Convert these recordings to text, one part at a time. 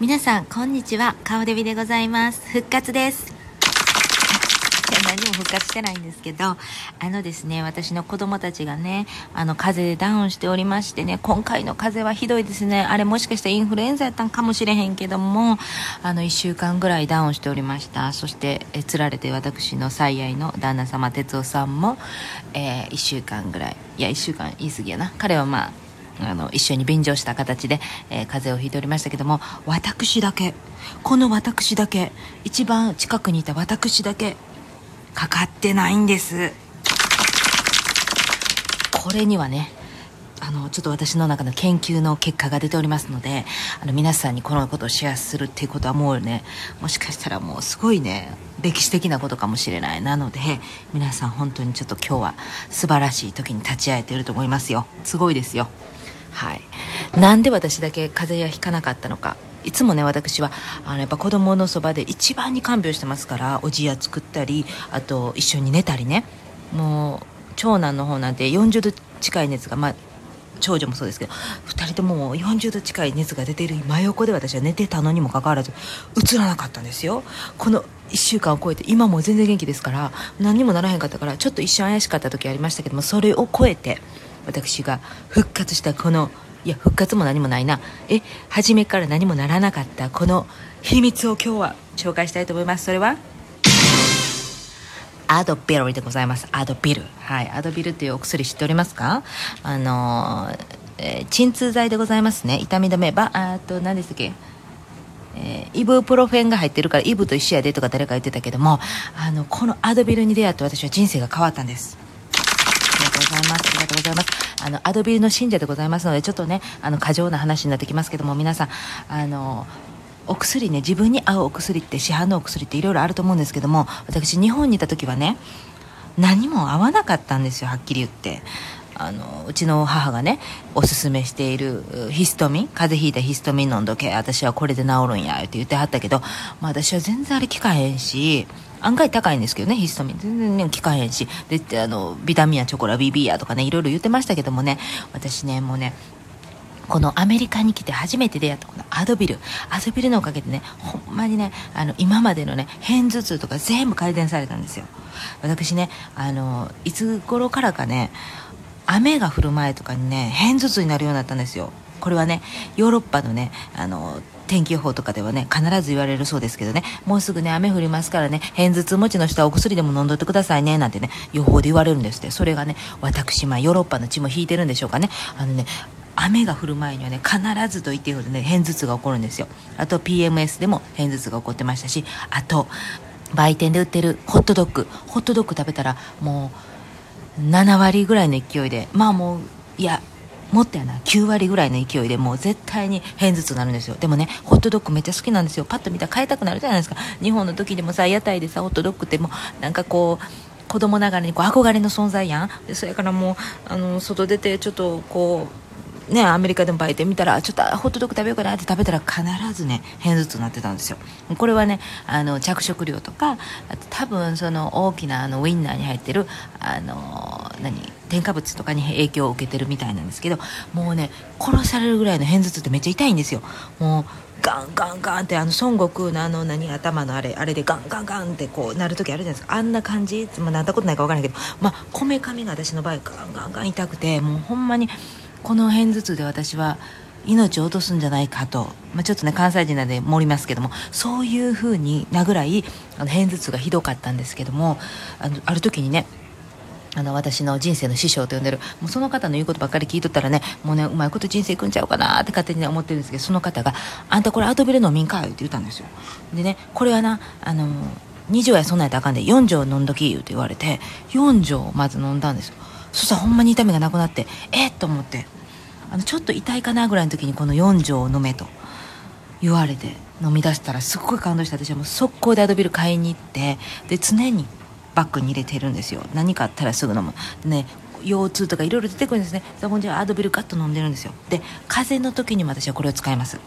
皆さんこんにちは。顔デビでございます。復活です。何も復活してないんですけどあのですね私の子供たちがねあの風邪でダウンしておりましてね今回の風邪はひどいですね。あれもしかしてインフルエンザやったんかもしれへんけどもあの1週間ぐらいダウンしておりました。そしてえつられて私の最愛の旦那様哲夫さんも、えー、1週間ぐらい。いや1週間言い過ぎやな。彼はまああの一緒に便乗した形で、えー、風邪をひいておりましたけども私だけこの私だけ一番近くにいた私だけかかってないんです。これにはねあのちょっと私の中の研究の結果が出ておりますのであの皆さんにこのことをシェアするっていうことはもうねもしかしたらもうすごいね歴史的なことかもしれない。なので皆さん本当にちょっと今日は素晴らしい時に立ち会えていると思いますよ。すごいですよ。はい。なんで私だけ風邪やひかなかったのか。いつもね私はあのやっぱ子供のそばで一番に看病してますからおじや作ったりあと一緒に寝たりね。もう長男の方なんて40度近い熱がまあ長女もそうですけど2人とも40度近い熱が出ている真横で私は寝てたのにもかかわらずうつらなかったんですよ。この1週間を超えて今も全然元気ですから何にもならへんかったからちょっと一瞬怪しかった時ありましたけどもそれを超えて私が復活したこのいや復活も何もないな。え初めから何もならなかったこの秘密を今日は紹介したいと思います。それは？アドビルでございます。アドビル。はい。アドビルっていうお薬知っておりますか？あのえー、鎮痛剤でございますね。痛み止めばあと何でしたっけ？えー、イブプロフェンが入ってるからイブと一緒やでとか誰か言ってたけどもあのこのアドビルに出会って私は人生が変わったんです。ございますありがとうございます。あのアドビルの信者でございますのでちょっとねあの過剰な話になってきますけども皆さんあのお薬ね自分に合うお薬って市販のお薬っていろいろあると思うんですけども私日本にいた時はね何も合わなかったんですよはっきり言って。あのうちの母がねおすすめしているヒストミン風邪ひいたヒストミン飲んどけ私はこれで治るんやって言ってはったけど、まあ、私は全然あれ効かへんし案外高いんですけどねヒストミン。全然ね効かへんし。であのビタミンやチョコラ BB やとかねいろいろ言ってましたけどもね。私ねもうねこのアメリカに来て初めて出会ったこのアドビル。アドビルのおかげでねほんまにねあの今までのね片頭痛とか全部改善されたんですよ。私ねあのいつ頃からかね雨が降る前とかにね片頭痛になるようになったんですよ。これはねヨーロッパのねあの天気予報とかではね必ず言われるそうですけどね。もうすぐね雨降りますからね片頭痛持ちの人はお薬でも飲んどいてくださいねなんてね予報で言われるんですって。それがね私まあヨーロッパの血も引いてるんでしょうかね。あのね雨が降る前にはね必ずと言っていいほどね片頭痛が起こるんですよ。あと PMS でも片頭痛が起こってましたしあと売店で売ってるホットドッグ。ホットドッグ食べたらもう7割ぐらいの勢いでまあもういやもっとやな9割ぐらいの勢いでもう絶対に片頭痛になるんですよ。でもねホットドッグめっちゃ好きなんですよ。パッと見たら買いたくなるじゃないですか。日本の時でもさ屋台でさホットドッグってもうなんかこう子供ながらにこう憧れの存在やん。でそれからもうあの外出てちょっとこうね、アメリカでもバイト見たらちょっとホットドッグ食べようかなって食べたら必ずね片頭痛になってたんですよ。これはねあの着色料とかあと多分その大きなあのウインナーに入ってるあの何？添加物とかに影響を受けてるみたいなんですけどもうね殺されるぐらいの片頭痛ってめっちゃ痛いんですよ。もうガンガンガンってあの孫悟空のあの何頭のあれあれでガンガンガンってこうなる時あるじゃないですか。あんな感じ、まあ、なったことないか分からないけど。まあこめかみが私の場合ガンガンガン痛くてもうほんまにこの片頭痛で私は命を落とすんじゃないかと、まあ、ちょっとね関西人なんで盛りますけども。そういうふうになぐらいあの片頭痛がひどかったんですけどもあのある時にねあの私の人生の師匠と呼んでるもうその方の言うことばっかり聞いとったらねもうねうまいこと人生いくんちゃうかなって勝手に、ね、思ってるんですけどその方が「あんたこれアドビル飲みんかい」って言ったんですよ。でねこれはなあの2錠やそんなんやったらあかんで4錠飲んどき言うて言われて4錠まず飲んだんですよ。そしたらほんまに痛みがなくなってえっと思ってあのちょっと痛いかなぐらいの時にこの4錠を飲めと言われて飲み出したらすっごい感動して私はもう速攻でアドビル買いに行ってで常にバッグに入れてるんですよ。何かあったらすぐ飲む。でね腰痛とかいろいろ出てくるんですね。そこじゃアドビルガッと飲んでるんですよ。で風邪の時にも私はこれを使います。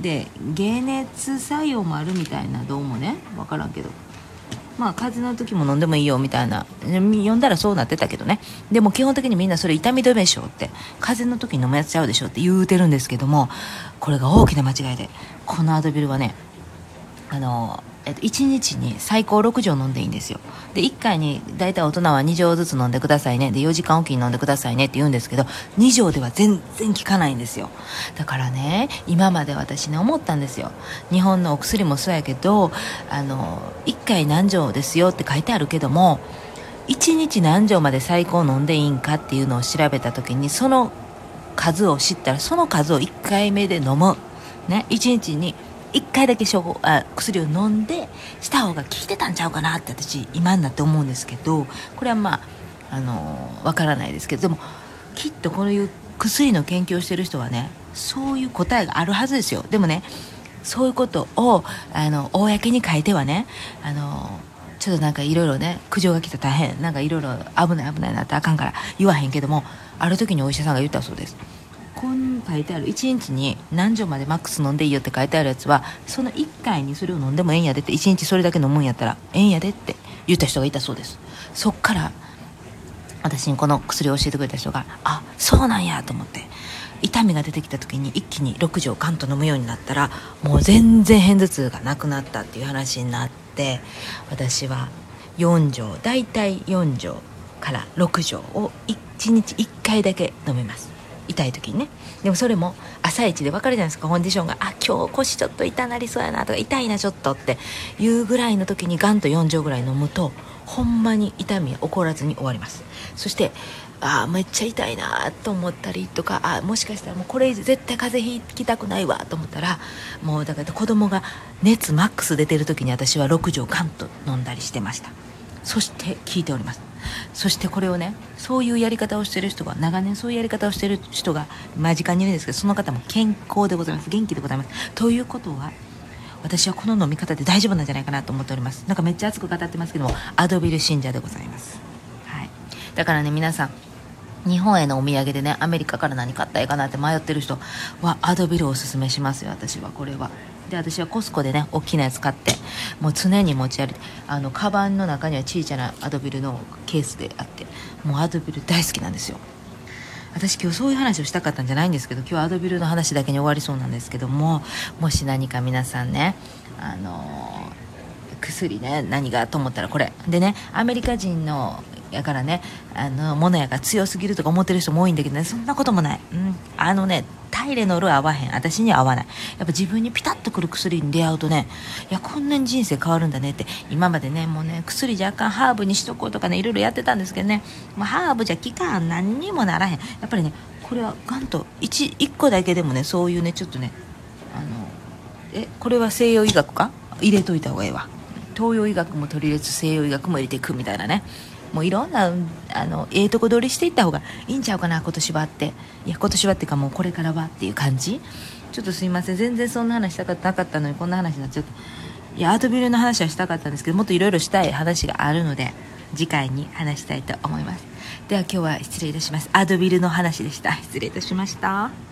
で解熱作用もあるみたいなどうもね分からんけど。まあ風邪の時も飲んでもいいよみたいな。読んだらそうなってたけどね。でも基本的にみんなそれ痛み止めしょって風邪の時に飲むやつちゃうでしょって言うてるんですけどもこれが大きな間違いでこのアドビルはねあのえっと、1日に最高6錠飲んでいいんですよ。で1回に大体大人は2錠ずつ飲んでくださいね。で4時間おきに飲んでくださいねって言うんですけど2錠では全然効かないんですよ。だからね今まで私ね思ったんですよ。日本のお薬もそうやけどあの1回何錠ですよって書いてあるけども1日何錠まで最高飲んでいいんかっていうのを調べた時にその数を知ったらその数を1回目で飲む。ね1日に1回だけ処方あ薬を飲んでした方が効いてたんちゃうかなって私今になって思うんですけどこれはまああのわからないですけどでもきっとこういう薬の研究をしてる人はねそういう答えがあるはずですよ。でもねそういうことをあの公に書いてはねあのちょっとなんかいろいろね苦情が来た大変。なんかいろいろ危ない危ないなってあかんから言わへんけどもある時にお医者さんが言ったそうです。こん書いてある1日に何錠までマックス飲んでいいよって書いてあるやつはその1回にそれを飲んでもええんやでって1日それだけ飲むんやったらええんやでって言った人がいたそうです。そっから私にこの薬を教えてくれた人があそうなんやと思って。痛みが出てきた時に一気に6錠ガンと飲むようになったらもう全然片頭痛がなくなったっていう話になって私は4錠大体4錠から6錠を1日1回だけ飲みます。痛い時にね。でもそれも朝一で分かるじゃないですか。コンディションがあ今日腰ちょっと痛なりそうやなとか痛いなちょっとっていうぐらいの時にガンと4錠ぐらい飲むとほんまに痛みは起こらずに終わります。そしてあめっちゃ痛いなと思ったりとかあもしかしたらもうこれ絶対風邪ひきたくないわと思ったらもうだから子供が熱マックス出てる時に私は6錠ガンと飲んだりしてました。そして聞いております。そしてこれをねそういうやり方をしてる人が長年そういうやり方をしてる人が間近にいるんですけどその方も健康でございます。元気でございます。ということは私はこの飲み方で大丈夫なんじゃないかなと思っております。なんかめっちゃ熱く語ってますけどもアドビル信者でございます、はい、だからね皆さん日本へのお土産でねアメリカから何買ったらいいかなって迷ってる人はアドビルをおすすめしますよ私は。これは。で私はコスコでね大きなやつ買ってもう常に持ち歩いてあのカバンの中には小さなアドビルのケースであってもうアドビル大好きなんですよ。私今日そういう話をしたかったんじゃないんですけど今日アドビルの話だけに終わりそうなんですけどももし何か皆さんねあの薬ね何がと思ったらこれ。でねアメリカ人のやからねあのものやが強すぎるとか思ってる人も多いんだけどねそんなこともない、うん、あのねタイレノール合わへん。私には合わない。やっぱ自分にピタッとくる薬に出会うとねいやこんなに人生変わるんだねって今までねもうね薬じゃあかんハーブにしとこうとかねいろいろやってたんですけどねもうハーブじゃ効かん何にもならへん。やっぱりねこれはガンと 1, 1個だけでもねそういうねちょっとねあのえこれは西洋医学か？入れといた方がええわ。東洋医学も取り入れつつ西洋医学も入れていくみたいなね。もういろんなあのええとこ取りしていった方がいいんちゃうかな今年はって。いや今年はっていうかもうこれからはっていう感じ。ちょっとすいません。全然そんな話したかったなかったのにこんな話になっちゃって。いやアートビルの話はしたかったんですけどもっといろいろしたい話があるので次回に話したいと思います。では今日は失礼いたします。アドビルの話でした。失礼いたしました。